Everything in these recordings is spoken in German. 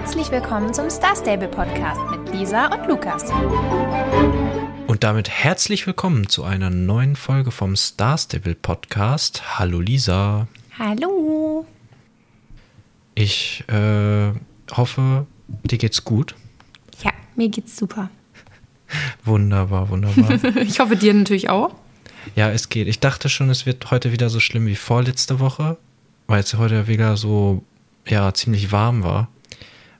Herzlich willkommen zum Star Stable Podcast mit Lisa und Lukas. Und damit herzlich willkommen zu einer neuen Folge vom Star Stable Podcast. Hallo Lisa. Hallo. Ich äh, hoffe, dir geht's gut. Ja, mir geht's super. Wunderbar, wunderbar. ich hoffe dir natürlich auch. Ja, es geht. Ich dachte schon, es wird heute wieder so schlimm wie vorletzte Woche, weil es heute wieder so ja ziemlich warm war.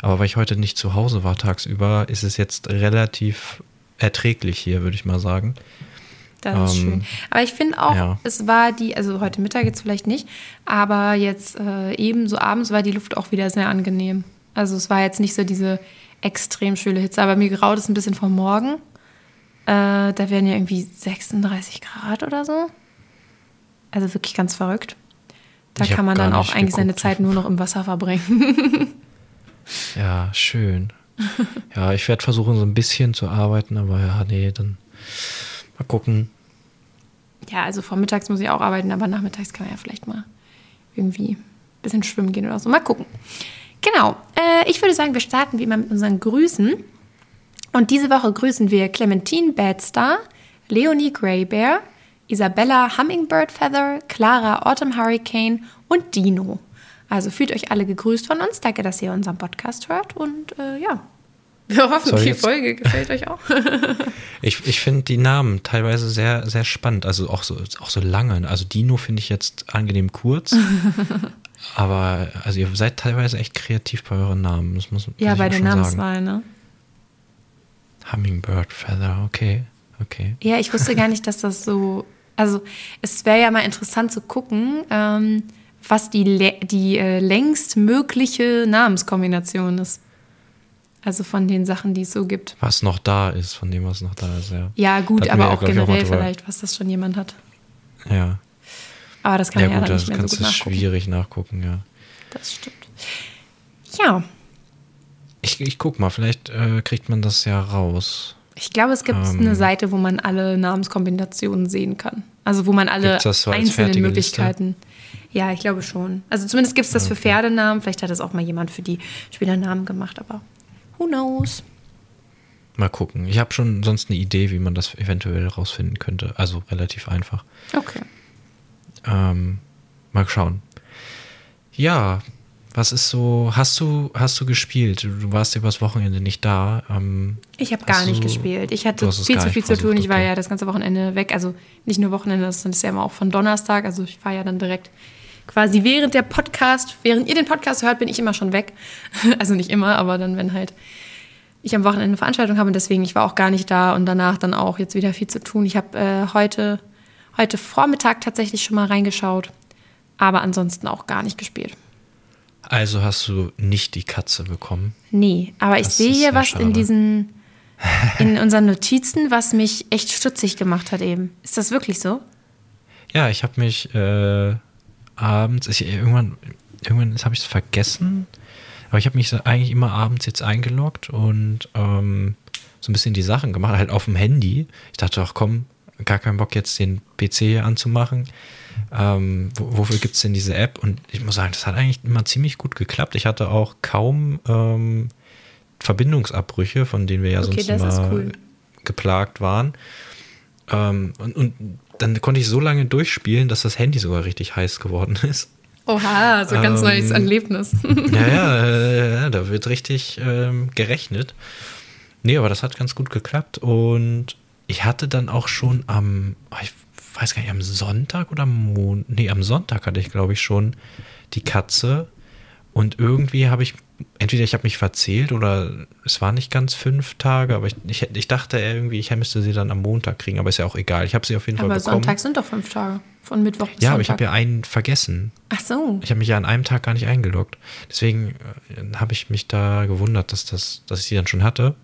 Aber weil ich heute nicht zu Hause war tagsüber, ist es jetzt relativ erträglich hier, würde ich mal sagen. Das ist ähm, schön. Aber ich finde auch, ja. es war die, also heute Mittag jetzt vielleicht nicht, aber jetzt äh, eben so abends war die Luft auch wieder sehr angenehm. Also es war jetzt nicht so diese extrem schöne Hitze, aber mir graut es ein bisschen vom Morgen. Äh, da werden ja irgendwie 36 Grad oder so. Also wirklich ganz verrückt. Da ich kann man dann auch eigentlich geguckt. seine Zeit nur noch im Wasser verbringen. ja, schön. Ja, ich werde versuchen, so ein bisschen zu arbeiten, aber ja, nee, dann mal gucken. Ja, also vormittags muss ich auch arbeiten, aber nachmittags kann man ja vielleicht mal irgendwie ein bisschen schwimmen gehen oder so. Mal gucken. Genau. Äh, ich würde sagen, wir starten wie immer mit unseren Grüßen. Und diese Woche grüßen wir Clementine Badstar, Leonie Greybear, Isabella Hummingbird Feather, Clara Autumn Hurricane und Dino. Also fühlt euch alle gegrüßt von uns. Danke, dass ihr unseren Podcast hört. Und äh, ja, wir hoffen, Soll die Folge gefällt euch auch. ich ich finde die Namen teilweise sehr, sehr spannend. Also auch so, auch so lange. Also Dino finde ich jetzt angenehm kurz. aber also ihr seid teilweise echt kreativ bei euren Namen. Das muss, ja, bei der Namenswahl, ne? Hummingbird Feather, okay. Okay. Ja, ich wusste gar nicht, dass das so. Also, es wäre ja mal interessant zu gucken, ähm, was die, die äh, längst mögliche Namenskombination ist. Also von den Sachen, die es so gibt. Was noch da ist, von dem, was noch da ist, ja. Ja, gut, aber auch generell auch vielleicht, was das schon jemand hat. Ja. Aber das kann ja, man gut, ja dann nicht mehr kannst so gut nachgucken. schwierig nachgucken, ja. Das stimmt. Ja. Ich, ich guck mal, vielleicht äh, kriegt man das ja raus. Ich glaube, es gibt ähm, eine Seite, wo man alle Namenskombinationen sehen kann. Also wo man alle einzelnen Möglichkeiten. Liste? Ja, ich glaube schon. Also zumindest gibt es das okay. für Pferdenamen. Vielleicht hat das auch mal jemand für die Spielernamen gemacht, aber who knows? Mal gucken. Ich habe schon sonst eine Idee, wie man das eventuell rausfinden könnte. Also relativ einfach. Okay. Ähm, mal schauen. Ja, was ist so, hast du, hast du gespielt? Du warst übers Wochenende nicht da. Ähm, ich habe gar nicht du, gespielt. Ich hatte viel zu viel zu tun. Ich war okay. ja das ganze Wochenende weg. Also nicht nur Wochenende, sondern das ist ja immer auch von Donnerstag. Also ich war ja dann direkt quasi während der Podcast, während ihr den Podcast hört, bin ich immer schon weg. Also nicht immer, aber dann, wenn halt ich am Wochenende eine Veranstaltung habe und deswegen, ich war auch gar nicht da und danach dann auch jetzt wieder viel zu tun. Ich habe äh, heute, heute Vormittag tatsächlich schon mal reingeschaut, aber ansonsten auch gar nicht gespielt. Also hast du nicht die Katze bekommen? Nee, aber das ich sehe hier was schade. in diesen, in unseren Notizen, was mich echt stutzig gemacht hat eben. Ist das wirklich so? Ja, ich habe mich äh, abends, ich, irgendwann, irgendwann habe ich es vergessen, aber ich habe mich eigentlich immer abends jetzt eingeloggt und ähm, so ein bisschen die Sachen gemacht, halt auf dem Handy. Ich dachte, ach komm, gar keinen Bock jetzt den PC hier anzumachen. Ähm, wofür gibt es denn diese App? Und ich muss sagen, das hat eigentlich immer ziemlich gut geklappt. Ich hatte auch kaum ähm, Verbindungsabbrüche, von denen wir ja okay, sonst immer cool. geplagt waren. Ähm, und, und dann konnte ich so lange durchspielen, dass das Handy sogar richtig heiß geworden ist. Oha, so ganz ähm, neues Erlebnis. ja, ja, äh, da wird richtig ähm, gerechnet. Nee, aber das hat ganz gut geklappt und ich hatte dann auch schon am, oh, ich weiß gar nicht, am Sonntag oder am Mon nee, am Sonntag hatte ich, glaube ich, schon die Katze. Und irgendwie habe ich, entweder ich habe mich verzählt oder es war nicht ganz fünf Tage, aber ich, ich, ich, dachte irgendwie, ich müsste sie dann am Montag kriegen, aber ist ja auch egal. Ich habe sie auf jeden aber Fall bekommen. Aber Sonntag sind doch fünf Tage, von Mittwoch bis Ja, Sonntag. aber ich habe ja einen vergessen. Ach so. Ich habe mich ja an einem Tag gar nicht eingeloggt. Deswegen äh, habe ich mich da gewundert, dass, das, dass ich sie dann schon hatte.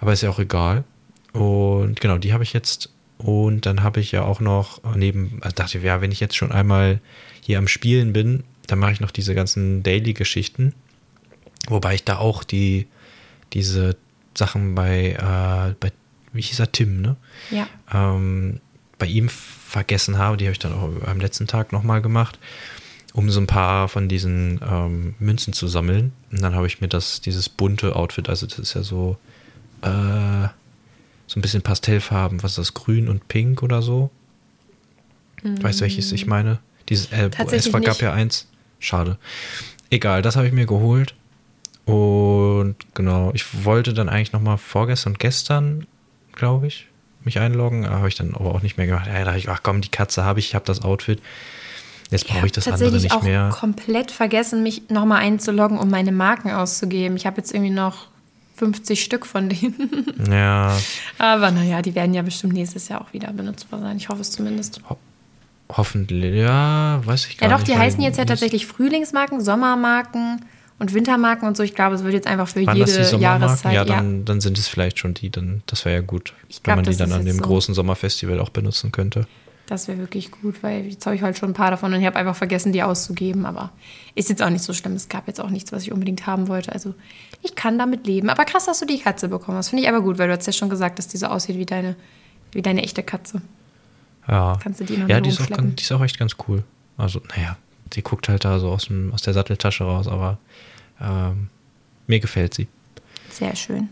Aber ist ja auch egal. Und genau, die habe ich jetzt und dann habe ich ja auch noch neben, also dachte ich, ja, wenn ich jetzt schon einmal hier am Spielen bin, dann mache ich noch diese ganzen Daily-Geschichten. Wobei ich da auch die, diese Sachen bei, äh, bei wie hieß er, Tim, ne? Ja. Ähm, bei ihm vergessen habe, die habe ich dann auch am letzten Tag nochmal gemacht. um so ein paar von diesen ähm, Münzen zu sammeln. Und dann habe ich mir das, dieses bunte Outfit, also das ist ja so, äh, so ein bisschen Pastellfarben, was ist das, grün und pink oder so. Weißt du, welches ich meine? Dieses, äh, es gab nicht. ja eins. Schade. Egal, das habe ich mir geholt. Und genau, ich wollte dann eigentlich nochmal vorgestern und gestern, glaube ich, mich einloggen. Habe ich dann aber auch nicht mehr gemacht. Ja, da dachte ich, ach komm, die Katze habe ich, ich habe das Outfit. Jetzt brauche ich das andere nicht auch mehr. komplett vergessen, mich nochmal einzuloggen, um meine Marken auszugeben. Ich habe jetzt irgendwie noch 50 Stück von denen. Ja, Aber naja, die werden ja bestimmt nächstes Jahr auch wieder benutzbar sein. Ich hoffe es zumindest. hoffentlich. Ja, weiß ich gar Ja, nicht. doch, die weil heißen jetzt ja nicht- tatsächlich Frühlingsmarken, Sommermarken und Wintermarken und so. Ich glaube, es wird jetzt einfach für Waren jede? Jahreszeit. Ja, dann, dann sind es vielleicht schon die. Dann, das wäre ja gut, Ich wenn glaub, man die dann an dem so. großen Sommerfestival auch benutzen könnte. Das wäre wirklich gut, weil jetzt habe ich halt schon ein paar davon und ich habe einfach vergessen, die auszugeben. Aber ist jetzt auch nicht so schlimm. Es gab jetzt auch nichts, was ich unbedingt haben wollte. Also ich kann damit leben. Aber krass, dass du die Katze bekommen hast. Finde ich aber gut, weil du hast ja schon gesagt, dass die so aussieht wie deine, wie deine echte Katze. Ja, Kannst du die noch ja die, ist auch die ist auch echt ganz cool. Also, naja, die guckt halt da so aus, dem, aus der Satteltasche raus, aber ähm, mir gefällt sie. Sehr schön.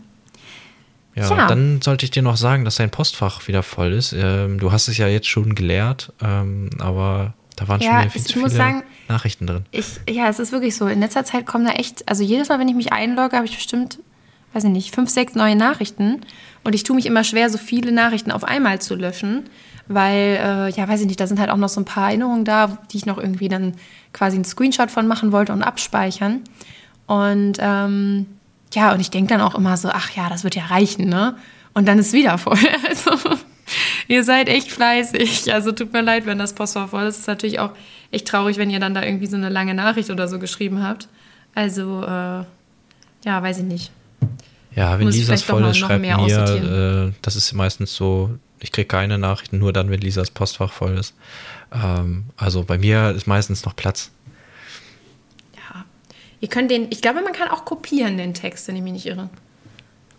Ja, Ja. dann sollte ich dir noch sagen, dass dein Postfach wieder voll ist. Ähm, du hast es ja jetzt schon geleert, ähm, aber da waren Ja, schon viel zu viele sagen, Nachrichten drin. Ich, ja, es ist wirklich so. In letzter Zeit kommen da echt, also jedes Mal, wenn ich mich einlogge, habe ich bestimmt, weiß ich nicht, fünf, sechs neue Nachrichten. Und ich tue mich immer schwer, so viele Nachrichten auf einmal zu löschen, weil, äh, ja, weiß ich nicht, da sind halt auch noch so ein paar Erinnerungen da, die ich noch irgendwie dann quasi einen Screenshot von machen wollte und abspeichern. Und ähm, ja, und ich denke dann auch immer so, ach ja, das wird ja reichen, ne? Und dann ist wieder voll. Also, ihr seid echt fleißig. Also tut mir leid, wenn das Postfach voll ist. Es ist natürlich auch echt traurig, wenn ihr dann da irgendwie so eine lange Nachricht oder so geschrieben habt. Also, äh, ja, weiß ich nicht. Ja, wenn Muss doch voll mal ist, noch schreibt mehr mir, äh, das ist meistens so, ich kriege keine Nachrichten, nur dann, wenn Lisas Postfach voll ist. Ähm, also bei mir ist meistens noch Platz. Ja. Ihr könnt den, ich glaube, man kann auch kopieren, den Text, wenn ich mich nicht irre.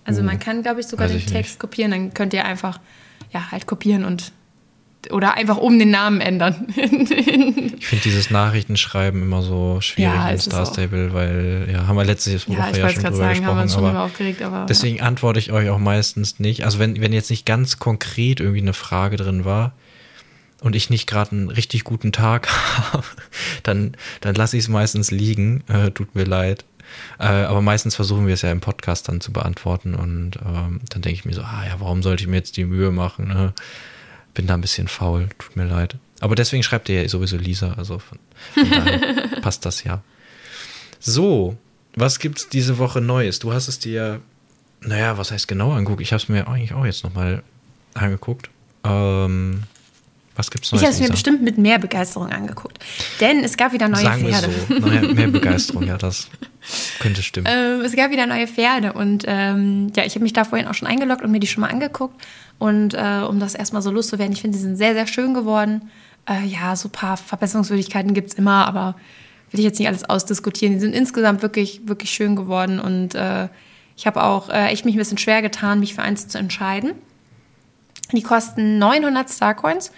Also man kann, glaube ich, sogar den ich Text nicht. kopieren. Dann könnt ihr einfach, ja, halt kopieren und oder einfach um den Namen ändern. Ich finde dieses Nachrichtenschreiben immer so schwierig Ja, im Star Stable, weil, ja, haben wir letzte Woche ja, ich ja schon gerade drüber sagen, schon gesprochen, immer aber aufgeregt, aber. deswegen antworte ich euch auch meistens nicht. Also wenn, wenn jetzt nicht ganz konkret irgendwie eine Frage drin war und ich nicht gerade einen richtig guten Tag habe, dann, dann lasse ich es meistens liegen. Äh, tut mir leid. Äh, aber meistens versuchen wir es ja im Podcast dann zu beantworten und ähm, dann denke ich mir so, ah ja, warum sollte ich mir jetzt die Mühe machen? Ne? Bin da ein bisschen faul, tut mir leid. Aber deswegen schreibt ihr ja sowieso Lisa, also von, von daher passt das ja. So, was gibt's diese Woche Neues? Du hast es dir, naja, was heißt genau angeguckt? Ich habe es mir eigentlich auch jetzt nochmal angeguckt. Ähm, was gibt's Ich Neues? habe es mir bestimmt mit mehr Begeisterung angeguckt. Denn es gab wieder neue Sagen wir Pferde. so. Naja, mehr Begeisterung, ja, das könnte stimmen. Ähm, es gab wieder neue Pferde und ähm, ja, ich habe mich da vorhin auch schon eingeloggt und mir die schon mal angeguckt. Und äh, um das erstmal so loszuwerden, ich finde, die sind sehr, sehr schön geworden. Äh, ja, so ein paar Verbesserungswürdigkeiten gibt es immer, aber will ich jetzt nicht alles ausdiskutieren. Die sind insgesamt wirklich, wirklich schön geworden und äh, ich habe auch äh, echt mich ein bisschen schwer getan, mich für eins zu entscheiden. Die kosten 900 Starcoins.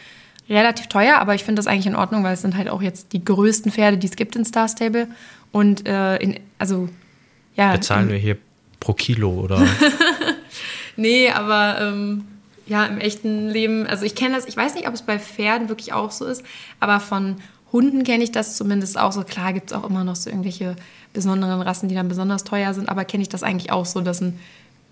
Relativ teuer, aber ich finde das eigentlich in Ordnung, weil es sind halt auch jetzt die größten Pferde, die es gibt in Star Stable. Und äh, in, also ja. Bezahlen wir hier pro Kilo oder? Nee, aber ähm, ja, im echten Leben, also ich kenne das, ich weiß nicht, ob es bei Pferden wirklich auch so ist, aber von Hunden kenne ich das zumindest auch so. Klar gibt es auch immer noch so irgendwelche besonderen Rassen, die dann besonders teuer sind, aber kenne ich das eigentlich auch so, dass ein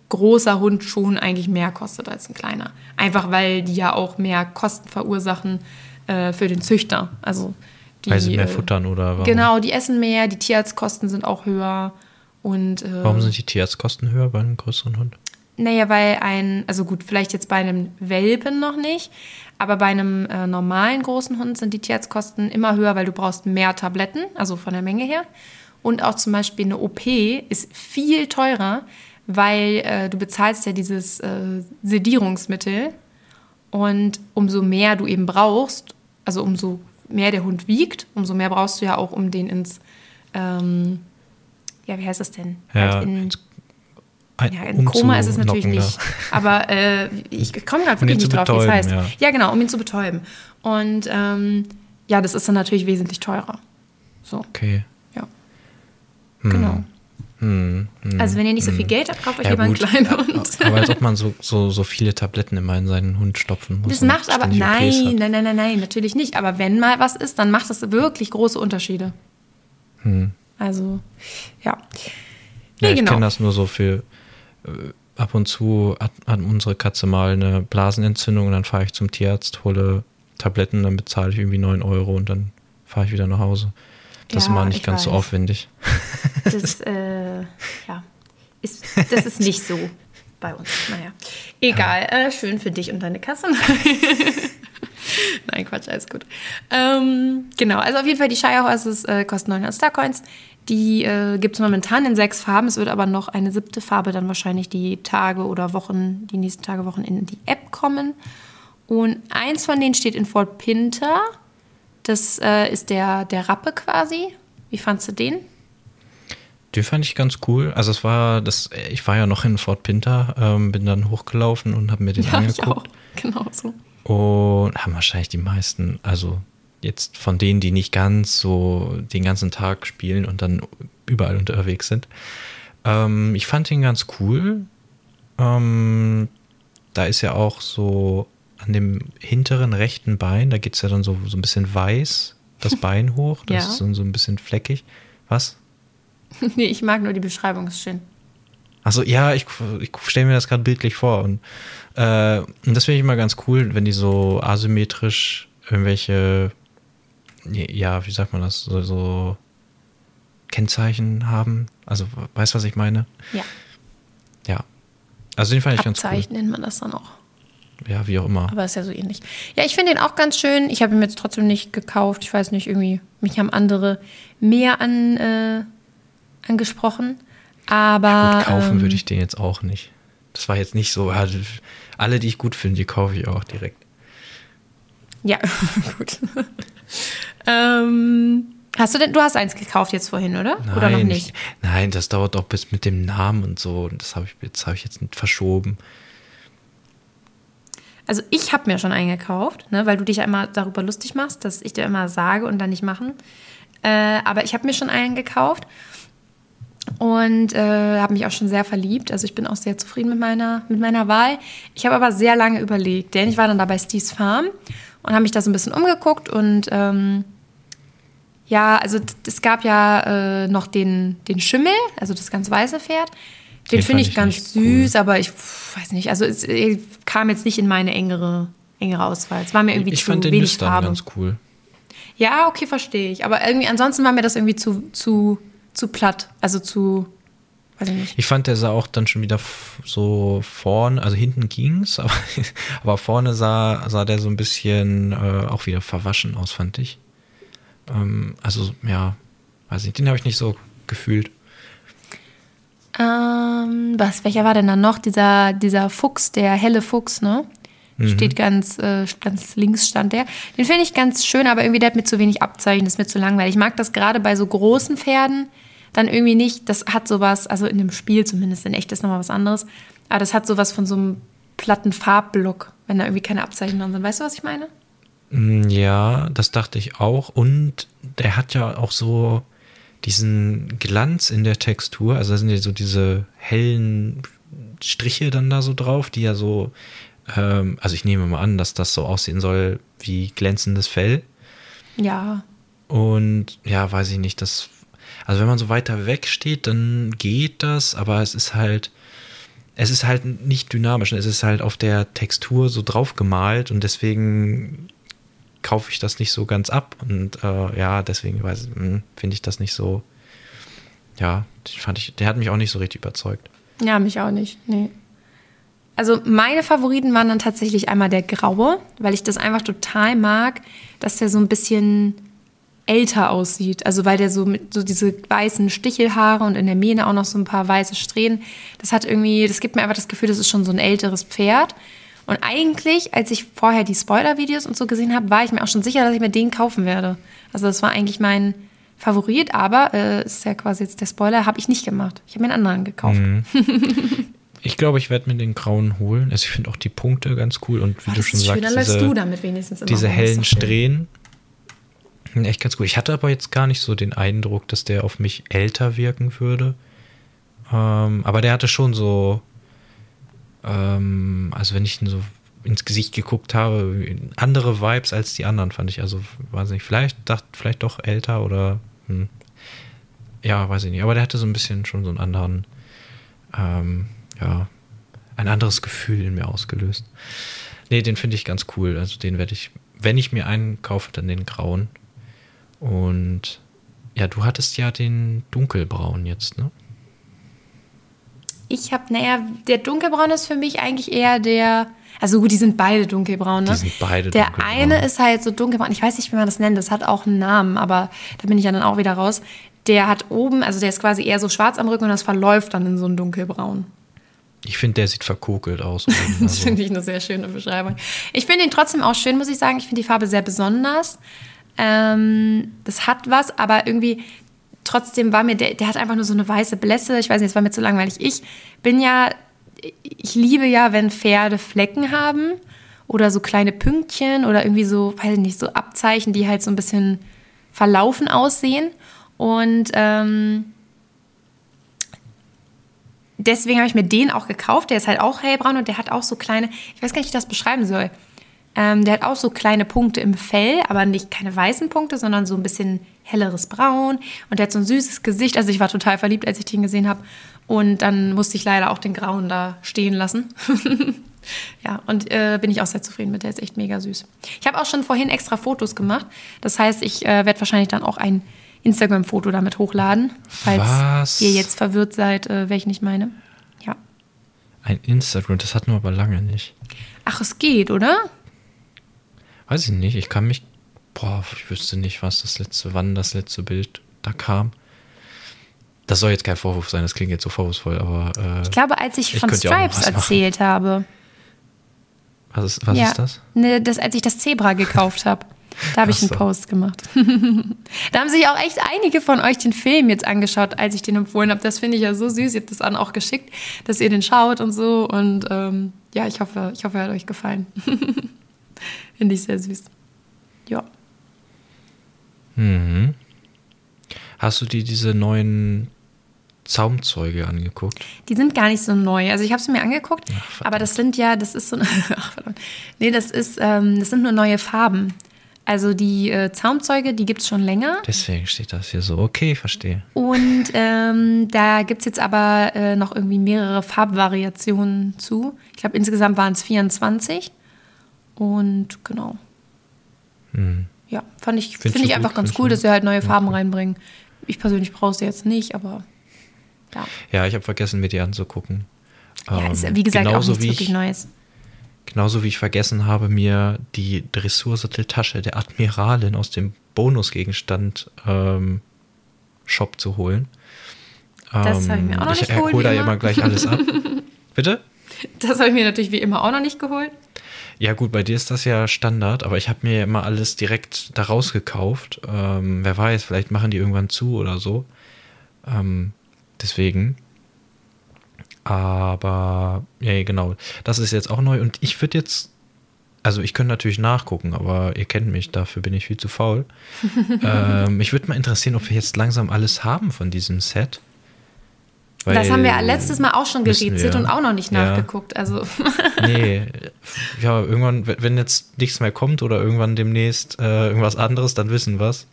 großer Hund schon eigentlich mehr kostet als ein kleiner. Einfach weil die ja auch mehr Kosten verursachen äh, für den Züchter. Also die, Weil sie mehr äh, futtern oder warum? Genau, die essen mehr, die Tierarztkosten sind auch höher. Und, äh, Warum sind die Tierarztkosten höher bei einem größeren Hund? Naja, weil ein, also gut, vielleicht jetzt bei einem Welpen noch nicht, aber bei einem äh, normalen großen Hund sind die Tierarztkosten immer höher, weil du brauchst mehr Tabletten, also von der Menge her. Und auch zum Beispiel eine OP ist viel teurer, weil äh, du bezahlst ja dieses äh, Sedierungsmittel und umso mehr du eben brauchst, also umso mehr der Hund wiegt, umso mehr brauchst du ja auch, um den ins, ähm, ja, wie heißt das denn? Ja, Halt in, ins- ein- ja, ein Koma ist es natürlich umzunocken, nicht. Aber äh, ich komme gerade wirklich nicht drauf, wie es heißt. betäuben, Ja. genau, um ihn zu betäuben. Und ähm, ja, das ist dann natürlich wesentlich teurer. So, Okay. ja. Hm. Genau. Hm. Hm. Also wenn ihr nicht so viel Geld habt, kauft euch Ja, lieber einen kleinen Hund. Aber als ob man so, so, so viele Tabletten immer in seinen Hund stopfen muss. Das macht aber, nein, nein, nein, nein, nein, natürlich nicht. Aber wenn mal was ist, dann macht das wirklich große Unterschiede. Hm. Also, ja. Ja, Nee, ich genau. kenne das nur so für ab und zu hat, hat unsere Katze mal eine Blasenentzündung und dann fahre ich zum Tierarzt, hole Tabletten, dann bezahle ich irgendwie 9 Euro und dann fahre ich wieder nach Hause. Das ist Ja, mal nicht ich ganz so weiß. aufwendig. Das, äh, ja, ist, das ist nicht so bei uns. Naja, egal. Äh, schön für dich und deine Kasse. Nein, Quatsch, alles gut. Ähm, genau, also auf jeden Fall die Shire Horses äh, kosten 900 Starcoins. Die äh, gibt es momentan in sechs Farben. Es wird aber noch eine siebte Farbe dann wahrscheinlich die Tage oder Wochen, die nächsten Tage, Wochen in die App kommen. Und eins von denen steht in Fort Pinter. Das äh, ist der, der Rappe quasi. Wie fandst du den? Den fand ich ganz cool. Also es war, das, ich war ja noch in Fort Pinter, ähm, bin dann hochgelaufen und habe mir den Ja, ich auch. angeguckt. Genau so. Und haben wahrscheinlich die meisten, also jetzt von denen, die nicht ganz so den ganzen Tag spielen und dann überall unterwegs sind. Ähm, ich fand ihn ganz cool. Ähm, da ist ja auch so an dem hinteren rechten Bein, da geht es ja dann so, so ein bisschen weiß, das Bein hoch. Das Ja. ist so, so ein bisschen fleckig. Was? nee, ich mag nur die Beschreibung, ist schön. Also ja, ich, ich stelle mir das gerade bildlich vor und, äh, und das finde ich immer ganz cool, wenn die so asymmetrisch irgendwelche, ja, wie sagt man das, so, so Kennzeichen haben. Also weißt du, was ich meine? Ja. Ja. Also den fand ich ganz Abzeichen nennt man das dann auch. cool. Ja, wie auch immer. Aber ist ja so ähnlich. Ja, ich finde den auch ganz schön. Ich habe ihn jetzt trotzdem nicht gekauft. Ich weiß nicht, irgendwie, mich haben andere mehr an, äh, angesprochen. Aber. Gut, kaufen ähm, würde ich den jetzt auch nicht. Das war jetzt nicht so, ja, alle, die ich gut finde, die kaufe ich auch direkt. Ja, gut. Ähm, hast du denn, du hast eins gekauft jetzt vorhin, oder? oder noch nicht? ich- nein, das dauert auch bis mit dem Namen und so. Und das habe ich, jetzt habe ich jetzt nicht verschoben. Also ich habe mir schon einen gekauft, ne, weil du dich ja immer darüber lustig machst, dass ich dir immer sage und dann nicht machen. Äh, aber ich habe mir schon einen gekauft und äh, habe mich auch schon sehr verliebt. Also ich bin auch sehr zufrieden mit meiner, mit meiner Wahl. Ich habe aber sehr lange überlegt, denn ich war dann da bei Steve's Farm und habe mich da so ein bisschen umgeguckt und ähm, ja, also es gab ja äh, noch den, den Schimmel, also das ganz weiße Pferd. Den, Den finde ich ich ganz nicht cool. süß, aber ich pf, weiß nicht, also es äh, kam jetzt nicht in meine engere, engere Auswahl. Es war mir irgendwie ich zu fand den wenig Farbe. ganz cool. Ja, okay, verstehe ich. Aber irgendwie ansonsten war mir das irgendwie zu, zu, zu platt. Also zu, weiß ich nicht. Ich fand, der sah auch dann schon wieder so vorne, also hinten ging's, aber, aber vorne sah, sah der so ein bisschen äh, auch wieder verwaschen aus, fand ich. Ähm, also, ja, weiß nicht, den habe ich nicht so gefühlt. Ähm, was, welcher war denn dann noch? Dieser, dieser Fuchs, der helle Fuchs, ne? Steht ganz, äh, ganz links stand der. Den finde ich ganz schön, aber irgendwie der hat mir zu wenig Abzeichen, das ist mir zu langweilig. Ich mag das gerade bei so großen Pferden dann irgendwie nicht. Das hat sowas, also in dem Spiel zumindest, in echt ist nochmal was anderes. Aber das hat sowas von so einem platten Farbblock, wenn da irgendwie keine Abzeichen drin sind. Weißt du, was ich meine? Mm, Ja, das dachte ich auch. Und der hat ja auch so diesen Glanz in der Textur. Also da sind ja so diese hellen Striche dann da so drauf, die ja so, ähm, also ich nehme mal an, dass das so aussehen soll wie glänzendes Fell. Ja. Und ja, weiß ich nicht, das, also wenn man so weiter weg steht, dann geht das, aber es ist halt, es ist halt nicht dynamisch, es ist halt auf der Textur so drauf gemalt und deswegen kaufe ich das nicht so ganz ab und äh, ja, deswegen hm, finde ich das nicht so, ja, fand ich, der hat mich auch nicht so richtig überzeugt. Ja, mich auch nicht. Nee. Also meine Favoriten waren dann tatsächlich einmal der graue, weil ich das einfach total mag, dass der so ein bisschen älter aussieht. Also weil der so mit so diese weißen Stichelhaare und in der Mähne auch noch so ein paar weiße Strähnen. Das hat irgendwie, das gibt mir einfach das Gefühl, das ist schon so ein älteres Pferd. Und eigentlich, als ich vorher die Spoiler-Videos und so gesehen habe, war ich mir auch schon sicher, dass ich mir den kaufen werde. Also das war eigentlich mein Favorit, aber äh, ist ja quasi jetzt der Spoiler, habe ich nicht gemacht. Ich habe mir einen anderen gekauft. Ich glaube, ich werde mir den grauen holen. Also ich finde auch die Punkte ganz cool und wie Oh, du schon sagst, diese, du damit wenigstens immer diese hellen. Strähnen. Echt ganz gut. Ich hatte aber jetzt gar nicht so den Eindruck, dass der auf mich älter wirken würde. Ähm, aber der hatte schon so, ähm, also wenn ich ihn so ins Gesicht geguckt habe, andere Vibes als die anderen, fand ich. Also, weiß nicht, vielleicht, dachte, vielleicht doch älter oder, hm, ja, weiß ich nicht. Aber der hatte so ein bisschen schon so einen anderen, ähm, ja, ein anderes Gefühl in mir ausgelöst. Nee, den finde ich ganz cool. Also den werde ich, wenn ich mir einen kaufe, dann den grauen. Und ja, du hattest ja den dunkelbraun jetzt, ne? Ich habe, naja, der dunkelbraun ist für mich eigentlich eher der, also gut, die sind beide dunkelbraun, ne? Die sind beide Der dunkelbraun. eine ist halt so dunkelbraun, ich weiß nicht, wie man das nennt, das hat auch einen Namen, aber da bin ich ja dann auch wieder raus. Der hat oben, also der ist quasi eher so schwarz am Rücken und das verläuft dann in so ein dunkelbraun. Ich finde, der sieht verkokelt aus. oben. Das Also, finde ich eine sehr schöne Beschreibung. Ich finde ihn trotzdem auch schön, muss ich sagen. Ich finde die Farbe sehr besonders. Ähm, das hat was, aber irgendwie trotzdem war mir, der, der hat einfach nur so eine weiße Blässe. Ich weiß nicht, es war mir zu langweilig. Ich bin ja, ich liebe ja, wenn Pferde Flecken haben oder so kleine Pünktchen oder irgendwie so, weiß ich nicht, so Abzeichen, die halt so ein bisschen verlaufen aussehen. Und ähm, deswegen habe ich mir den auch gekauft. Der ist halt auch hellbraun und der hat auch so kleine, ich weiß gar nicht, wie ich das beschreiben soll. Ähm, der hat auch so kleine Punkte im Fell, aber nicht keine weißen Punkte, sondern so ein bisschen helleres Braun. Und der hat so ein süßes Gesicht. Also ich war total verliebt, als ich den gesehen habe. Und dann musste ich leider auch den grauen da stehen lassen. ja, und äh, bin ich auch sehr zufrieden mit. Der ist echt mega süß. Ich habe auch schon vorhin extra Fotos gemacht. Das heißt, ich äh, werde wahrscheinlich dann auch ein Instagram-Foto damit hochladen, falls Was? ihr jetzt verwirrt seid, äh, welchen ich meine. Ja. ein Instagram, das hatten wir aber lange nicht. Ach, es geht, oder? Weiß ich nicht. Ich kann mich. Boah, ich wüsste nicht, was das letzte, wann das letzte Bild da kam. Das soll jetzt kein Vorwurf sein, das klingt jetzt so vorwurfsvoll, aber äh, Ich glaube, als ich, Ich von Stripes was machen. erzählt habe. was, ist, was ja, ist das? Ne, das, als ich das Zebra gekauft habe. Da habe ich einen. Post gemacht. da haben sich auch echt einige von euch den Film jetzt angeschaut, als ich den empfohlen habe. Das finde ich ja so süß. Ihr habt das an auch geschickt, dass ihr den schaut und so. Und ähm, ja, ich hoffe, ich hoffe, er hat euch gefallen. finde ich sehr süß. Ja. Mhm. Hast du dir diese neuen Zaumzeuge angeguckt? Die sind gar nicht so neu. Also ich habe sie mir angeguckt, Ach, aber das sind ja, das ist so, ach, verdammt. nee, das ist, ähm, das sind nur neue Farben. Also die äh, Zaumzeuge, die gibt es schon länger. Deswegen steht das hier so. Okay, verstehe. Und ähm, da gibt es jetzt aber äh, noch irgendwie mehrere Farbvariationen zu. Ich glaube, insgesamt waren es 24. Und genau. Ja, fand ich, finde du ich einfach gut? ganz cool, dass sie halt neue Farben reinbringen. Ich persönlich brauche sie jetzt nicht, aber ja. Ja, ich habe vergessen, mir die anzugucken. ja Ähm, ist, wie gesagt, auch genauso nichts wie wirklich ich, Neues. Genauso wie ich vergessen habe, mir die Dressursatteltasche der Admiralin aus dem Bonusgegenstand ähm, Shop zu holen. Das habe ich mir auch noch ich nicht geholt, hole wie da immer gleich alles ab. Bitte? Das habe ich mir natürlich wie immer auch noch nicht geholt. Ja gut, bei dir ist das ja Standard, aber ich habe mir immer alles direkt daraus gekauft. Ähm, wer weiß, vielleicht machen die irgendwann zu oder so. Ähm, deswegen. Aber, ja, genau. Das ist jetzt auch neu und ich würde jetzt, also ich könnte natürlich nachgucken, aber ihr kennt mich, dafür bin ich viel zu faul. ähm, mich würde mal interessieren, ob wir jetzt langsam alles haben von diesem Set. Das haben wir Weil- letztes Mal auch schon gerätselt und auch noch nicht Ja. nachgeguckt. Also Nee, ja, irgendwann, wenn- jetzt nichts mehr kommt oder irgendwann demnächst äh, irgendwas anderes, dann wissen wir's.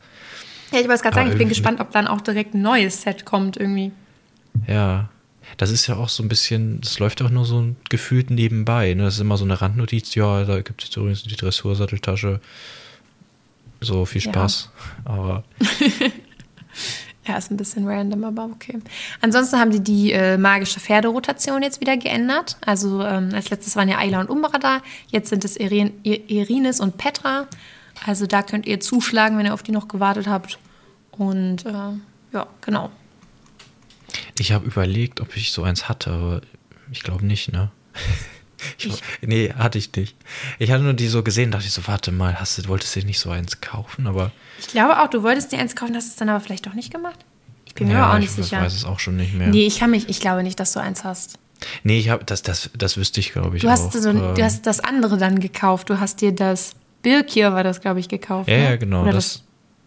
Ja, ich wollte es gerade sagen, ich bin gespannt, ob dann auch direkt ein neues Set kommt irgendwie. Ja. Das ist ja auch so ein bisschen, das läuft auch nur so gefühlt nebenbei. Ne? Das ist immer so eine Randnotiz, ja, da gibt es jetzt übrigens die Dressursatteltasche. So viel Ja. Spaß. Aber Ja, ist ein bisschen random, aber okay. Ansonsten haben die die äh, magische Pferderotation jetzt wieder geändert. Also ähm, als letztes waren ja Ayla und Umbra da. Jetzt sind es Irin, I- Irines und Petra. Also da könnt ihr zuschlagen, wenn ihr auf die noch gewartet habt. Und äh, ja, genau. ich habe überlegt, ob ich so eins hatte, aber ich glaube nicht, ne? Ich, nee, hatte ich nicht. Ich hatte nur die so gesehen, dachte ich so, warte mal, hast du, wolltest du dir nicht so eins kaufen? Aber Ich glaube auch, du wolltest dir eins kaufen, hast es dann aber vielleicht doch nicht gemacht. Ich bin mir ja, aber auch ich nicht sicher. weiß es auch schon nicht mehr. Nee, ich kann mich, ich glaube nicht, dass du eins hast. Nee, ich habe das, das, das wüsste ich, glaube ich. Du hast, auch. so, Ähm, du hast das andere dann gekauft. Du hast dir das Birkir war das, glaube ich, gekauft. Ja, ne? ja, genau. Oder Das,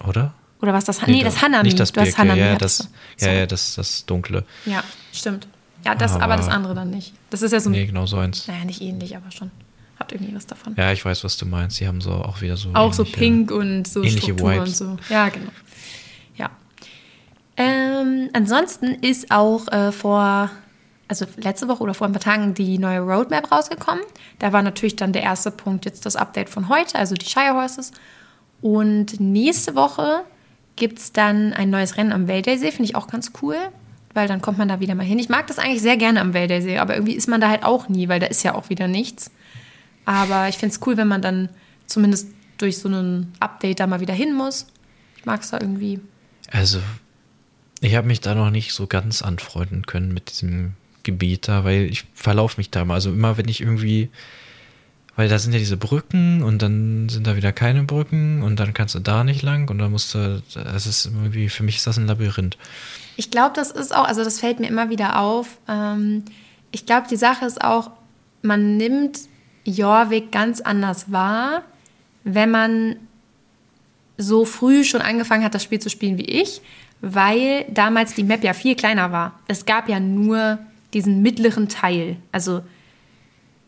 Oder? Oder was das? Nee, das Hanami. Nicht das Hanami. ja, das, ja, das, das Dunkle. Ja, stimmt. Ja, das, aber, Aber- das andere dann nicht. Das ist ja so, Nee, genau so eins. naja, nicht ähnlich, aber schon. Hat irgendwie was davon. Ja, ich weiß, was du meinst. Die haben so auch wieder so. Auch so ähnliche- pink und so ähnliche Struktur und Vibes. so. Ja, genau. Ja. Ähm, ansonsten ist auch äh, vor, also letzte Woche oder vor ein paar Tagen die neue Roadmap rausgekommen. Da war natürlich dann der erste Punkt jetzt das Update von heute, also die Shire Horses. Und nächste Woche gibt es dann ein neues Rennen am Weldersee, finde ich auch ganz cool, weil dann kommt man da wieder mal hin. Ich mag das eigentlich sehr gerne am Weldersee, aber irgendwie ist man da halt auch nie, weil da ist ja auch wieder nichts. Aber ich finde es cool, wenn man dann zumindest durch so ein Update da mal wieder hin muss. Ich mag es da irgendwie. Also, ich habe mich da noch nicht so ganz anfreunden können mit diesem Gebiet da, weil ich verlaufe mich da mal. Also immer, wenn ich irgendwie, weil da sind ja diese Brücken und dann sind da wieder keine Brücken und dann kannst du da nicht lang und dann musst du, es ist irgendwie, für mich ist das ein Labyrinth. Ich glaube, das ist auch, also das fällt mir immer wieder auf. Ähm, ich glaube, die Sache ist auch, man nimmt Jorvik ganz anders wahr, wenn man so früh schon angefangen hat, das Spiel zu spielen wie ich, weil damals die Map ja viel kleiner war. Es gab ja nur diesen mittleren Teil. Also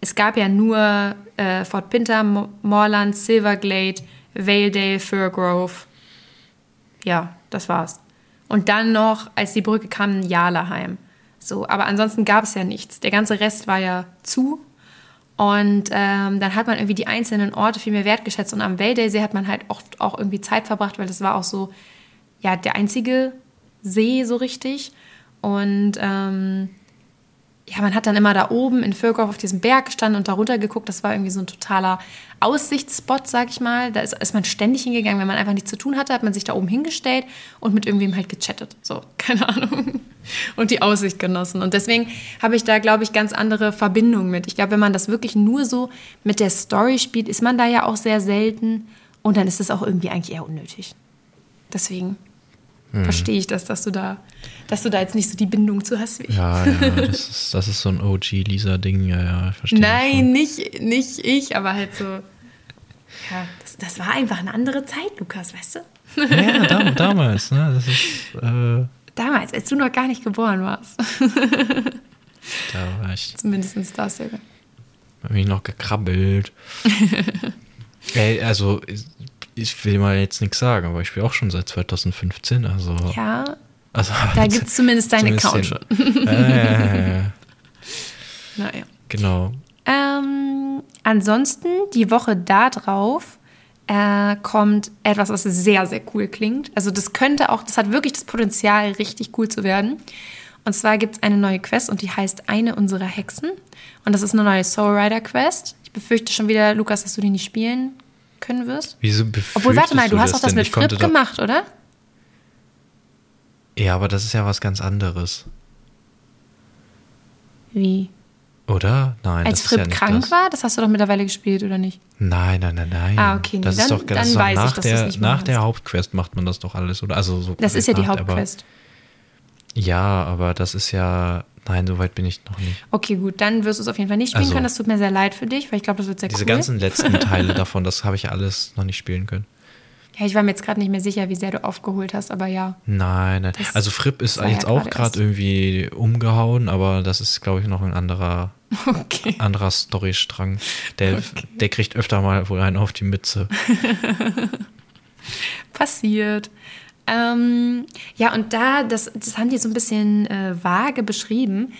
es gab ja nur äh, Fort Pinter, Mo- Moorland, Silverglade, Valedale, Firgrove. Ja, das war's. Und dann noch, als die Brücke kam, Jalaheim. So, aber ansonsten gab es ja nichts. Der ganze Rest war ja zu. Und ähm, dann hat man irgendwie die einzelnen Orte viel mehr wertgeschätzt. Und am Valedale-See hat man halt auch, auch irgendwie Zeit verbracht, weil das war auch so, ja, der einzige See so richtig. Und ähm, ja, man hat dann immer da oben in Völkow auf diesem Berg gestanden und da runter geguckt. Das war irgendwie so ein totaler Aussichtsspot, sag ich mal. Da ist, ist man ständig hingegangen. Wenn man einfach nichts zu tun hatte, hat man sich da oben hingestellt und mit irgendwem halt gechattet. So, keine Ahnung. Und die Aussicht genossen. Und deswegen habe ich da, glaube ich, ganz andere Verbindungen mit. Ich glaube, wenn man das wirklich nur so mit der Story spielt, ist man da ja auch sehr selten. Und dann ist es auch irgendwie eigentlich eher unnötig. Deswegen verstehe ich das, dass du da, dass du da jetzt nicht so die Bindung zu hast wie ich. Ja, ja, das ist, das ist so ein OG-Lisa-Ding, ja, ja, ich verstehe. Nein, nicht, nicht ich, aber halt so. Ja, das, das war einfach eine andere Zeit, Lukas, weißt du? Ja, dam damals, ne? Das ist, äh, Damals, als du noch gar nicht geboren warst. da war ich, Zumindest das ja. hab mich noch gekrabbelt. Ey, also, ich- will mal jetzt nichts sagen, aber ich spiele auch schon seit 2015, also. Ja, also da gibt es zumindest deinen Account Zumindest schon. Äh, Naja. genau. Ähm, ansonsten, die Woche da drauf äh, kommt etwas, was sehr, sehr cool klingt. Also das könnte auch, das hat wirklich das Potenzial, richtig cool zu werden. Und zwar gibt es eine neue Quest und die heißt Eine unserer Hexen. Und das ist eine neue Soul Rider Quest. Ich befürchte schon wieder, Lukas, dass du die nicht spielen können wirst. Wieso Obwohl, warte mal, du hast das doch das denn? mit Ich Fripp gemacht, oder? Ja, aber das ist ja was ganz anderes. Wie? Oder? Nein, Als das Fripp ist ja nicht krank das. war? Das hast du doch mittlerweile gespielt, oder nicht? Nein, nein, nein, nein. Ah, okay, nee, das ist dann- doch, das dann ist weiß ich, nach dass du's der, nicht mehr nach der. Hauptquest macht man das doch alles, oder? Also so Das ist ja die privat, aber- Hauptquest. Ja, aber das ist ja. Nein, so weit bin ich noch nicht. Okay, gut, dann wirst du es auf jeden Fall nicht spielen Also- können. Das tut mir sehr leid für dich, weil ich glaube, das wird sehr Diese cool. ganzen letzten Teile davon, das habe ich ja alles noch nicht spielen können. Ja, ich war mir jetzt gerade nicht mehr sicher, wie sehr du aufgeholt hast, aber ja. Nein, nein. Also Fripp ist war ja jetzt auch gerade irgendwie umgehauen, aber das ist, glaube ich, noch ein anderer, Okay. anderer Storystrang. Der, der kriegt öfter mal wohl einen auf die Mütze. Passiert. Ähm, ja, und da, das, das haben die so ein bisschen äh, vage beschrieben.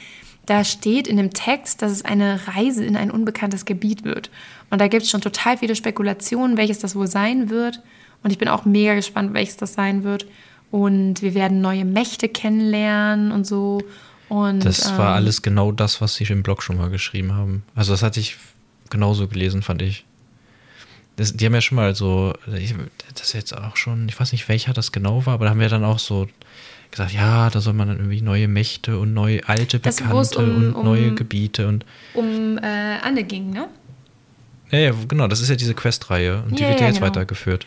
Da steht in dem Text, dass es eine Reise in ein unbekanntes Gebiet wird. Und da gibt es schon total viele Spekulationen, welches das wohl sein wird. Und ich bin auch mega gespannt, welches das sein wird. Und wir werden neue Mächte kennenlernen und so. Und, Das war ähm, alles genau das, was sie im Blog schon mal geschrieben haben. Also das hatte ich genauso gelesen, fand ich. Das, die haben ja schon mal so, ich, das ist jetzt auch schon, ich weiß nicht, welcher das genau war, aber da haben wir dann auch so gesagt, ja, da soll man dann irgendwie neue Mächte und neue alte Das, Bekannte um- und um- neue Gebiete und um äh, Anne ging, ne? ja, ja, genau, das ist ja diese Questreihe und die Ja, wird ja jetzt genau. weitergeführt.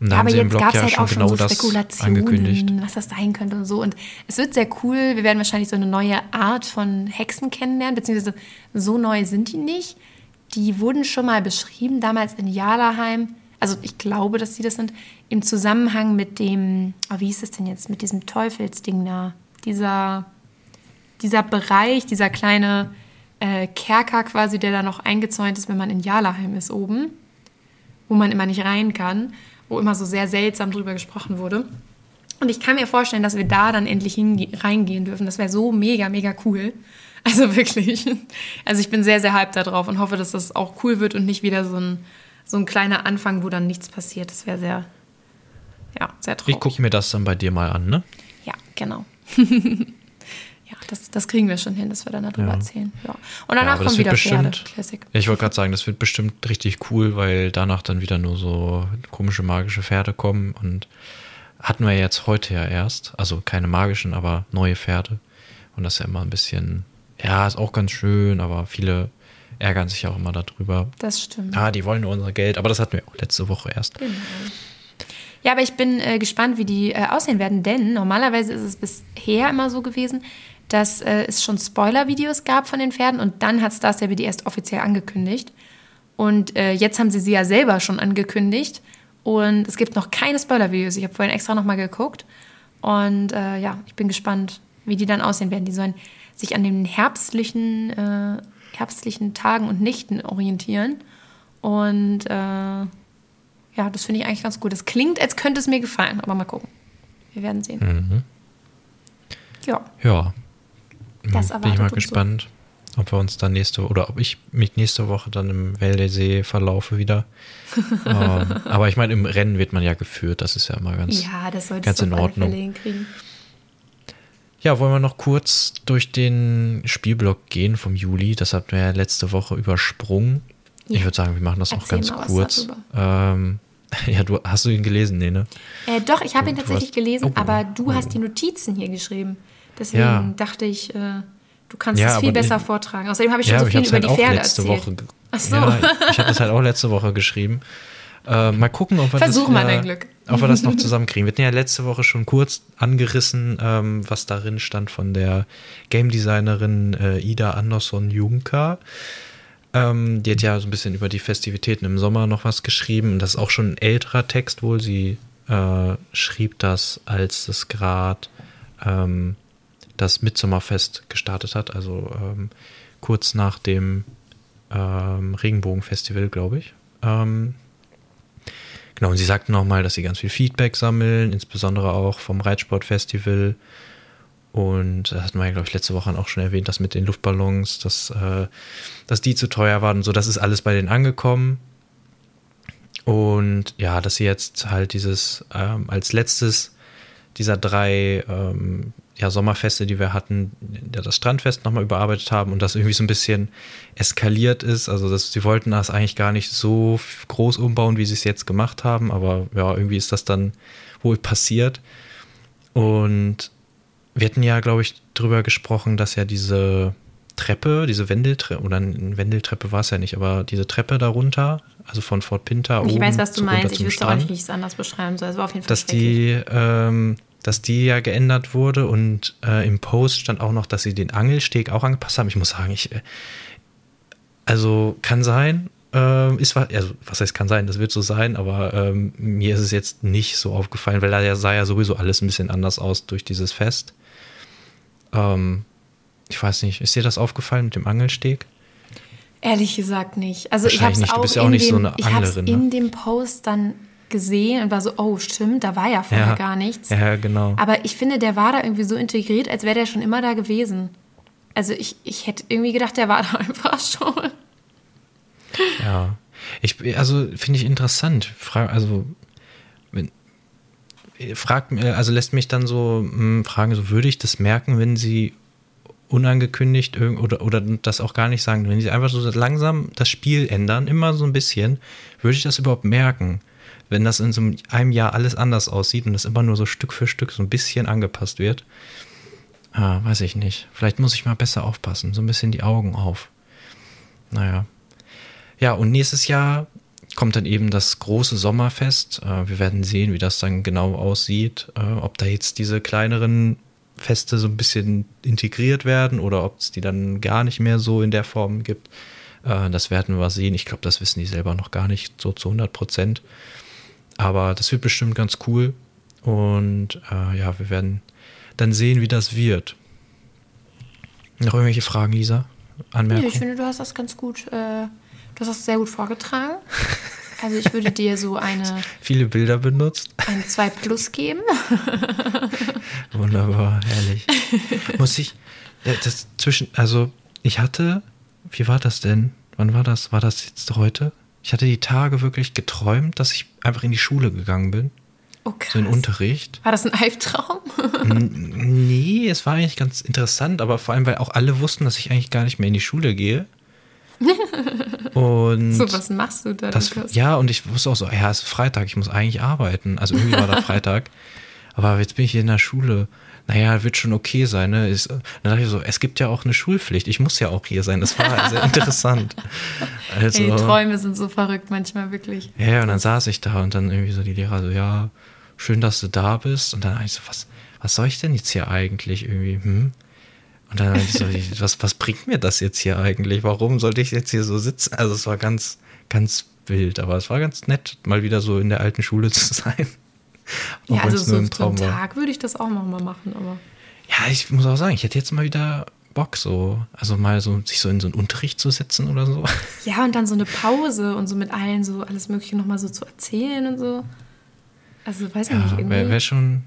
Und da Ja, haben sie im Blog ja halt schon genau so das angekündigt. was das sein könnte und so. Und es wird sehr cool. Wir werden wahrscheinlich so eine neue Art von Hexen kennenlernen, beziehungsweise so neu sind die nicht. Die wurden schon mal beschrieben, damals in Jalaheim also ich glaube, dass sie das sind, im Zusammenhang mit dem, oh, wie hieß es denn jetzt, mit diesem Teufelsding da, dieser, dieser Bereich, dieser kleine äh, Kerker quasi, der da noch eingezäunt ist, wenn man in Jalaheim ist oben, wo man immer nicht rein kann, wo immer so sehr seltsam drüber gesprochen wurde. Und ich kann mir vorstellen, dass wir da dann endlich reingehen dürfen. Das wäre so mega, mega cool. Also wirklich. Also ich bin sehr, sehr hyped darauf und hoffe, dass das auch cool wird und nicht wieder so ein, so ein kleiner Anfang, wo dann nichts passiert. Das wäre sehr, ja, sehr traurig. Ich gucke mir das dann bei dir mal an, ne? Ja, genau. ja, das, das kriegen wir schon hin, dass wir dann darüber ja. erzählen. Ja. Und danach ja, kommen wieder bestimmt, Pferde. Ich wollte gerade sagen, das wird bestimmt richtig cool, weil danach dann wieder nur so komische magische Pferde kommen und hatten wir jetzt heute ja erst, also keine magischen, aber neue Pferde. Und das ist ja immer ein bisschen, ja, ist auch ganz schön, aber viele ärgern sich auch immer darüber. Das stimmt. Ah, die wollen nur unser Geld, aber das hatten wir auch letzte Woche erst. Genau. Ja, aber ich bin äh, gespannt, wie die äh, aussehen werden, denn normalerweise ist es bisher immer so gewesen, dass äh, es schon Spoiler-Videos gab von den Pferden und dann hat Star Stable die erst offiziell angekündigt. Und äh, jetzt haben sie sie ja selber schon angekündigt und es gibt noch keine Spoiler-Videos. Ich habe vorhin extra nochmal geguckt und äh, ja, ich bin gespannt, wie die dann aussehen werden. Die sollen sich an den herbstlichen, äh, herbstlichen Tagen und Nächten orientieren und ja, das finde ich eigentlich ganz gut. Das klingt, als könnte es mir gefallen, aber mal gucken. Wir werden sehen. Mhm. Ja. Ja. Das Bin ich mal gespannt, so. ob wir uns dann nächste oder ob ich mich nächste Woche dann im Wäldesee verlaufe wieder. ähm, aber ich meine, im Rennen wird man ja geführt. Das ist ja immer ganz, ja, das ganz in Ordnung. Ja, wollen wir noch kurz durch den Spielblock gehen vom Juli. Das hatten wir ja letzte Woche übersprungen. Ja. Ich würde sagen, wir machen das Erzähl noch ganz kurz. Ähm, Ja, du hast du ihn gelesen, nee, ne? Äh, doch, ich habe ihn tatsächlich hast, gelesen, oh, aber du oh. hast die Notizen hier geschrieben. Deswegen ja. dachte ich, äh, du kannst ja, es viel besser ich, vortragen. Außerdem habe ich schon ja, so viel über halt die Pferde letzte erzählt. Woche, Ach so. Ich habe das halt auch letzte Woche geschrieben. Äh, mal gucken, ob wir Versuch das, mal Glück. ob wir das noch zusammenkriegen. Wir hatten ja letzte Woche schon kurz angerissen, ähm, was darin stand von der Game Designerin äh, Ida Andersson Juncker. Ähm, die hat ja so ein bisschen über die Festivitäten im Sommer noch was geschrieben. Das ist auch schon ein älterer Text wohl. Sie äh, schrieb das, als es gerade ähm, das Mitsommerfest gestartet hat, also ähm, kurz nach dem ähm, Regenbogenfestival, glaube ich. Genau, und sie sagte nochmal, dass sie ganz viel Feedback sammeln, insbesondere auch vom Reitsportfestival und das hatten wir ja, glaube ich, letzte Woche auch schon erwähnt, dass mit den Luftballons, dass, äh, dass die zu teuer waren und so, das ist alles bei denen angekommen. Und ja, dass sie jetzt halt dieses ähm, als letztes dieser drei ähm, ja, Sommerfeste, die wir hatten, ja, das Strandfest nochmal überarbeitet haben und das irgendwie so ein bisschen eskaliert ist. Also das, sie wollten das eigentlich gar nicht so groß umbauen, wie sie es jetzt gemacht haben, aber ja, irgendwie ist das dann wohl passiert. Und wir hatten ja, glaube ich, drüber gesprochen, dass ja diese Treppe, diese Wendeltreppe, oder eine Wendeltreppe war es ja nicht, aber diese Treppe darunter, also von Fort Pinter Ich oben weiß, was du meinst. Ich wüsste auch nicht, wie ich es anders beschreiben soll. Es war auf jeden Fall dass die, ähm, dass die ja geändert wurde und äh, im Post stand auch noch, dass sie den Angelsteg auch angepasst haben. Ich muss sagen, ich, äh, also kann sein, äh, ist also was heißt kann sein, das wird so sein, aber ähm, mir ist es jetzt nicht so aufgefallen, weil da sah ja sowieso alles ein bisschen anders aus durch dieses Fest. Ähm, ich weiß nicht, ist dir das aufgefallen mit dem Angelsteg? Ehrlich gesagt nicht. Also ich habe es auch, ja auch in, dem, so ich hab's ne? in dem Post dann gesehen und war so, oh stimmt, da war ja vorher ja, gar nichts. Ja, genau. Aber ich finde, der war da irgendwie so integriert, als wäre der schon immer da gewesen. Also ich, ich hätte irgendwie gedacht, der war da einfach schon. Ja. Ich, also finde ich interessant. Also fragt, also lässt mich dann so mh, hm, fragen, so würde ich das merken, wenn sie unangekündigt oder, oder das auch gar nicht sagen, wenn sie einfach so langsam das Spiel ändern, immer so ein bisschen, würde ich das überhaupt merken? Wenn das in so einem Jahr alles anders aussieht und das immer nur so Stück für Stück so ein bisschen angepasst wird. Ah, weiß ich nicht. Vielleicht muss ich mal besser aufpassen, so ein bisschen die Augen auf. Naja. Ja, und nächstes Jahr kommt dann eben das große Sommerfest. Äh, wir werden sehen, wie das dann genau aussieht, äh, ob da jetzt diese kleineren Feste so ein bisschen integriert werden oder ob es die dann gar nicht mehr so in der Form gibt. Äh, das werden wir sehen. Ich glaube, das wissen die selber noch gar nicht so zu 100 Prozent. Aber das wird bestimmt ganz cool. Und äh, ja, wir werden dann sehen, wie das wird. Noch irgendwelche Fragen, Lisa? Anmerkungen? Nee, ich finde, du hast das ganz gut, äh, du hast das sehr gut vorgetragen. Also ich würde dir so eine, Viele Bilder benutzt. ein 2 Plus geben. Wunderbar, herrlich. Muss ich, äh, das zwischen, also ich hatte, wie war das denn? Wann war das? War das jetzt heute? Ich hatte die Tage wirklich geträumt, dass ich einfach in die Schule gegangen bin, Oh krass. so in Unterricht. War das ein Albtraum? Nee, es war eigentlich ganz interessant, aber vor allem, weil auch alle wussten, dass ich eigentlich gar nicht mehr in die Schule gehe. Und so, was machst du da, das, ja, und ich wusste auch so, ja, es ist Freitag, ich muss eigentlich arbeiten. Also irgendwie war da Freitag. Aber jetzt bin ich hier in der Schule. Naja, wird schon okay sein. Ne? Ist, dann dachte ich so, es gibt ja auch eine Schulpflicht. Ich muss ja auch hier sein. Das war sehr interessant. Also, Ey, Träume sind so verrückt manchmal, wirklich. ja, und dann saß ich da und dann irgendwie so die Lehrer so, ja, schön, dass du da bist. Und dann habe ich so, was, was soll ich denn jetzt hier eigentlich irgendwie? Hm? Und dann meinte ich so, was, was bringt mir das jetzt hier eigentlich? Warum sollte ich jetzt hier so sitzen? Also es war ganz, ganz wild, aber es war ganz nett, mal wieder so in der alten Schule zu sein. Ja, also so, einen Traum war. Tag würde ich das auch noch mal machen, aber Ja, ich muss auch sagen, ich hätte jetzt mal wieder Bock so, also mal so, sich so in so einen Unterricht zu setzen oder so. ja, und dann so eine Pause und so mit allen so alles Mögliche noch mal so zu erzählen und so. Also, weiß ich nicht, Ja, irgendwie. wäre wär schon,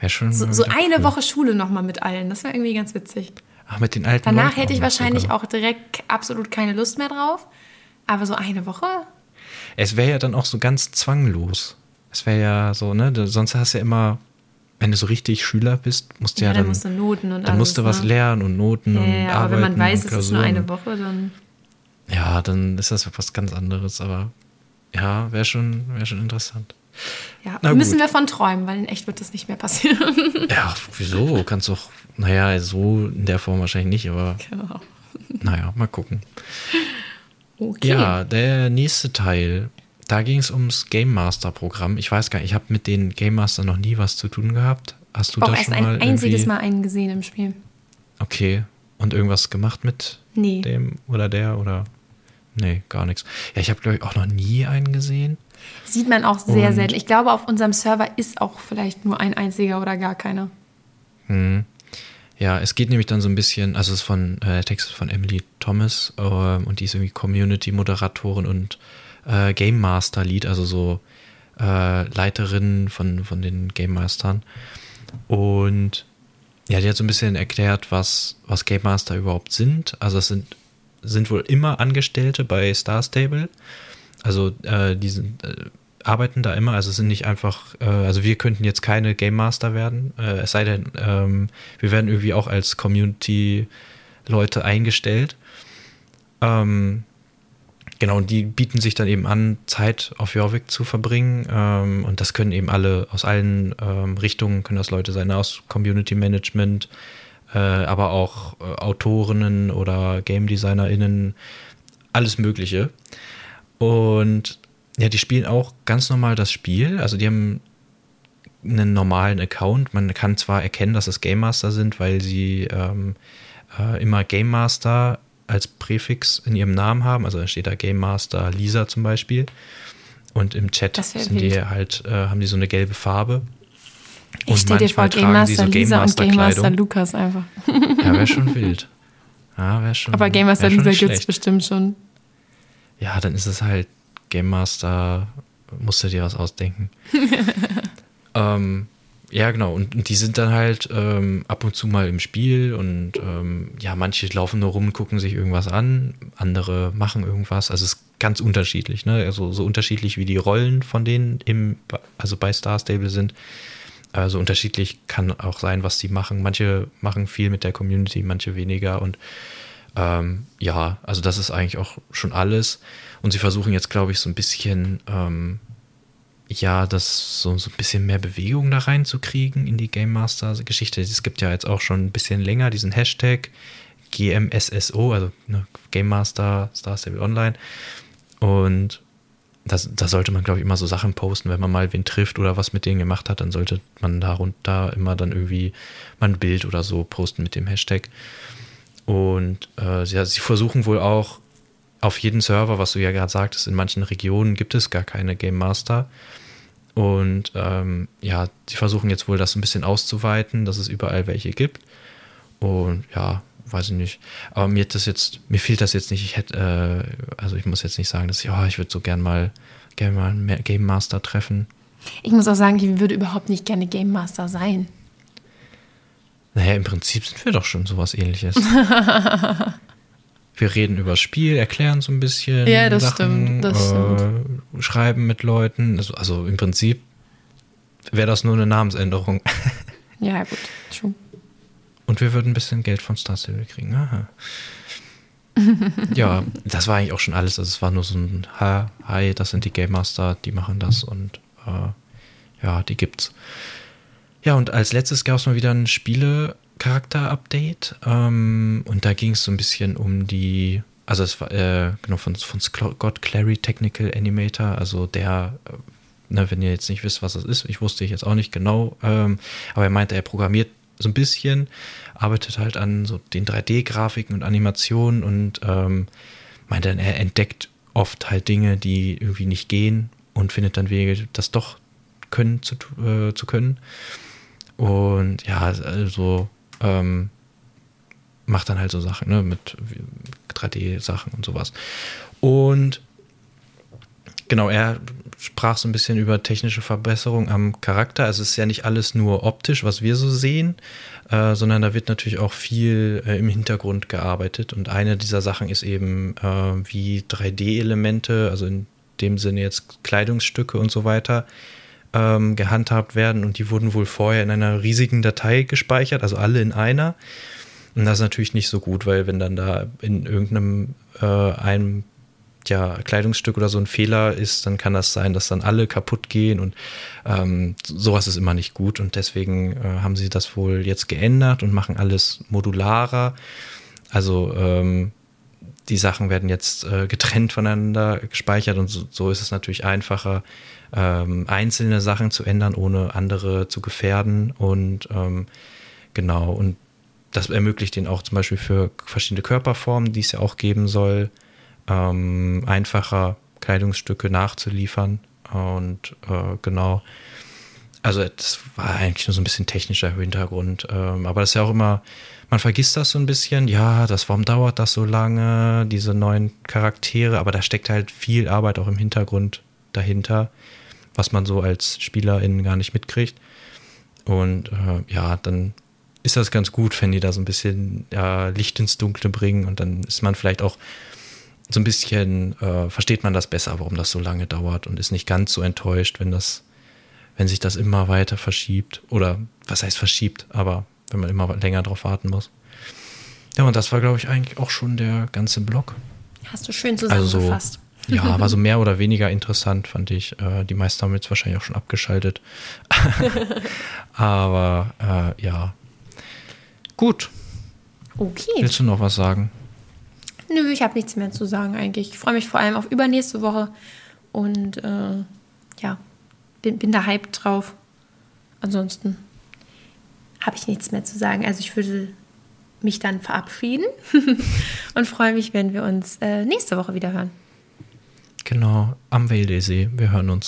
wäre schon. so, so eine cool. Woche Schule noch mal mit allen, das wäre irgendwie ganz witzig. Ach, mit den alten Danach Leuten hätte ich wahrscheinlich sogar. auch direkt absolut keine Lust mehr drauf. Aber so eine Woche? Es wäre ja dann auch so ganz zwanglos. Es wäre ja so, ne? du- Sonst hast du ja immer, wenn du so richtig Schüler bist, musst du ja, Ja, dann, dann musst du Noten und dann musst du was ne? lernen und Noten Ja, und ja, aber wenn man weiß, es ist nur eine. Woche, dann. Ja, dann ist das was ganz anderes, aber ja, wäre schon, wäre schon interessant. Ja, Na müssen gut. wir von träumen, weil in echt wird das nicht mehr passieren. Ja, wieso? Kannst doch, naja, so in der Form wahrscheinlich nicht, aber genau. naja, mal gucken. Okay. Ja, der nächste Teil, da ging es ums Game Master Programm. Ich weiß gar nicht, ich habe mit den Game Master noch nie was zu tun gehabt. Hast du auch da erst schon ein mal einziges irgendwie- Mal einen gesehen im Spiel. Okay. Und irgendwas gemacht mit Nee. dem oder der oder? Nee, gar nichts. Ja, ich habe, glaube ich, auch noch nie einen gesehen. Sieht man auch sehr Und- selten. Ich glaube, auf unserem Server ist auch vielleicht nur ein einziger oder gar keiner. Hm. Ja, es geht nämlich dann so ein bisschen, also es ist von, äh, der Text ist von Emily Thomas ähm, und die ist irgendwie Community-Moderatorin und äh, Game Master Lead, also so äh, Leiterin von, von den Game Mastern. Und ja, die hat so ein bisschen erklärt, was, was Game Master überhaupt sind. Also es sind, sind wohl immer Angestellte bei Star Stable. Also äh, die sind, äh, arbeiten da immer, also es sind nicht einfach, äh, also wir könnten jetzt keine Game Master werden, äh, es sei denn, ähm, wir werden irgendwie auch als Community-Leute eingestellt. Ähm, genau, und die bieten sich dann eben an, Zeit auf Jorvik zu verbringen. Ähm, und das können eben alle aus allen ähm, Richtungen, können das Leute sein, aus Community Management, äh, aber auch äh, Autorinnen oder Game DesignerInnen, alles Mögliche. Und ja, die spielen auch ganz normal das Spiel. Also die haben einen normalen Account. Man kann zwar erkennen, dass es Game Master sind, weil sie ähm, äh, immer Game Master als Präfix in ihrem Namen haben. Also da steht da Game Master Lisa zum Beispiel. Und im Chat sind die wild. halt, äh, haben die so eine gelbe Farbe. Ich stell dir vor, Game Master so Game Lisa und Master Game Master. Lukas einfach. Ja, wäre schon wild. Ja, wäre schon. Aber Game Master Lisa gibt es bestimmt schon. Ja, dann ist es halt Game Master, musst du dir was ausdenken. ähm, ja, genau. Und, und die sind dann halt ähm, ab und zu mal im Spiel und ähm, ja, manche laufen nur rum, gucken sich irgendwas an, andere machen irgendwas. Also es ist ganz unterschiedlich, ne? Also so unterschiedlich wie die Rollen von denen im, also bei Star Stable sind. Also unterschiedlich kann auch sein, was sie machen. Manche machen viel mit der Community, manche weniger und ähm, ja, also das ist eigentlich auch schon alles. Und sie versuchen jetzt, glaube ich, so ein bisschen, ähm, ja, das so, so ein bisschen mehr Bewegung da reinzukriegen in die Game Master-Geschichte. Es gibt ja jetzt auch schon ein bisschen länger diesen Hashtag GMSSO, also ne, Game Master Star Stable Online. Und das, da sollte man, glaube ich, immer so Sachen posten, wenn man mal wen trifft oder was mit denen gemacht hat, dann sollte man darunter immer dann irgendwie mal ein Bild oder so posten mit dem Hashtag. Und äh, sie, sie versuchen wohl auch auf jeden Server, was du ja gerade sagtest, in manchen Regionen gibt es gar keine Game Master. Und ähm, ja, sie versuchen jetzt wohl das ein bisschen auszuweiten, dass es überall welche gibt. Und ja, weiß ich nicht. Aber mir das jetzt, mir fehlt das jetzt nicht. Ich hätte, äh, also ich muss jetzt nicht sagen, dass ich, oh, ich würde so gern mal, gern mal einen Game Master treffen. Ich muss auch sagen, ich würde überhaupt nicht gerne Game Master sein. Naja, im Prinzip sind wir doch schon sowas ähnliches. wir reden über das Spiel, erklären so ein bisschen. Ja, das Sachen, stimmt. Das äh, stimmt. Schreiben mit Leuten. Also, also im Prinzip wäre das nur eine Namensänderung. ja, gut, schon. Und wir würden ein bisschen Geld von Star Stable kriegen. Aha. ja, das war eigentlich auch schon alles. Also es war nur so ein ha, Hi, das sind die Game Master, die machen das und äh, ja, die gibt's. Ja, und als letztes gab es mal wieder ein Spiele-Charakter-Update. Ähm, und da ging es so ein bisschen um die, also es war äh, genau von, von Scott Clary Technical Animator, also der, äh, ne, wenn ihr jetzt nicht wisst, was das ist, ich wusste ich jetzt auch nicht genau, ähm, aber er meinte, er programmiert so ein bisschen, arbeitet halt an so den 3D-Grafiken und Animationen und ähm, meinte dann, er entdeckt oft halt Dinge, die irgendwie nicht gehen und findet dann Wege, das doch können zu, äh, zu können. Und ja, also ähm, macht dann halt so Sachen, ne, mit 3D-Sachen und sowas. Und genau, er sprach so ein bisschen über technische Verbesserung am Charakter. Also es ist ja nicht alles nur optisch, was wir so sehen, äh, sondern da wird natürlich auch viel äh, im Hintergrund gearbeitet. Und eine dieser Sachen ist eben, äh, wie 3D-Elemente, also in dem Sinne jetzt Kleidungsstücke und so weiter, ähm, gehandhabt werden und die wurden wohl vorher in einer riesigen Datei gespeichert, also alle in einer. Und das ist natürlich nicht so gut, weil wenn dann da in irgendeinem äh, einem ja, Kleidungsstück oder so ein Fehler ist, dann kann das sein, dass dann alle kaputt gehen und ähm, sowas ist immer nicht gut und deswegen äh, haben sie das wohl jetzt geändert und machen alles modularer. Also ähm, die Sachen werden jetzt äh, getrennt voneinander gespeichert und so, so ist es natürlich einfacher, ähm, einzelne Sachen zu ändern, ohne andere zu gefährden. Und ähm, genau, und das ermöglicht den auch zum Beispiel für verschiedene Körperformen, die es ja auch geben soll, ähm, einfacher Kleidungsstücke nachzuliefern. Und äh, genau, also das war eigentlich nur so ein bisschen technischer Hintergrund. Ähm, aber das ist ja auch immer, man vergisst das so ein bisschen. Ja, das, warum dauert das so lange, diese neuen Charaktere? Aber da steckt halt viel Arbeit auch im Hintergrund dahinter was man so als Spielerin gar nicht mitkriegt. Und äh, ja, dann ist das ganz gut, wenn die da so ein bisschen ja, Licht ins Dunkle bringen und dann ist man vielleicht auch so ein bisschen, äh, versteht man das besser, warum das so lange dauert und ist nicht ganz so enttäuscht, wenn das, wenn sich das immer weiter verschiebt. Oder was heißt verschiebt, aber wenn man immer länger drauf warten muss. Ja, und das war, glaube ich, eigentlich auch schon der ganze Block. Hast du schön zusammengefasst. Also, ja, war so mehr oder weniger interessant, fand ich. Äh, die meisten haben jetzt wahrscheinlich auch schon abgeschaltet. Aber äh, ja. Gut. Okay. Willst du noch was sagen? Nö, ich habe nichts mehr zu sagen eigentlich. Ich freue mich vor allem auf übernächste Woche und äh, ja, bin, bin da hyped drauf. Ansonsten habe ich nichts mehr zu sagen. Also ich würde mich dann verabschieden und freue mich, wenn wir uns äh, nächste Woche wieder hören. Genau, am Wäldesee. Wir hören uns.